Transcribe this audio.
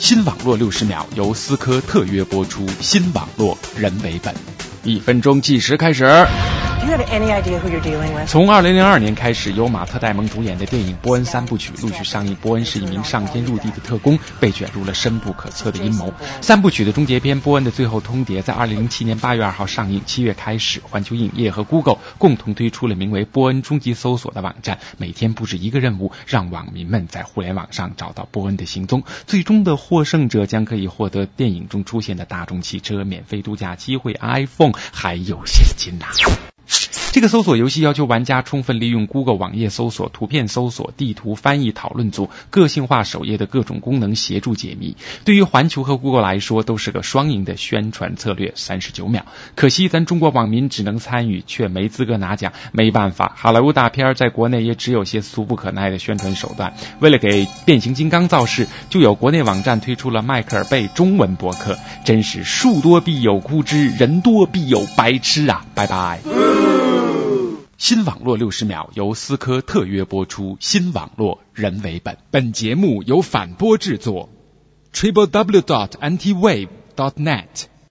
新网络六十秒由思科特约播出，新网络人为本，一分钟计时开始。从二零零二年开始，由马特·戴蒙主演的电影《波恩三部曲》陆续上映。波恩是一名上天入地的特工，被卷入了深不可测的阴谋。三部曲的终结篇《波恩的最后通牒》在二零零七年八月二号上映。七月开始，环球影业和 Google 共同推出了名为“波恩终极搜索”的网站，每天布置一个任务，让网民们在互联网上找到波恩的行踪。最终的获胜者将可以获得电影中出现的大众汽车、免费度假机会、iPhone，还有现金呐。这个搜索游戏要求玩家充分利用 Google 网页搜索、图片搜索、地图翻译、讨论组、个性化首页的各种功能协助解谜。对于环球和 Google 来说，都是个双赢的宣传策略。三十九秒，可惜咱中国网民只能参与，却没资格拿奖。没办法，好莱坞大片在国内也只有些俗不可耐的宣传手段。为了给变形金刚造势，就有国内网站推出了迈克尔贝中文博客。真是树多必有枯枝，人多必有白痴啊！拜拜。新网络六十秒由思科特约播出，新网络人为本。本节目由反播制作，triple w dot antiwave dot net。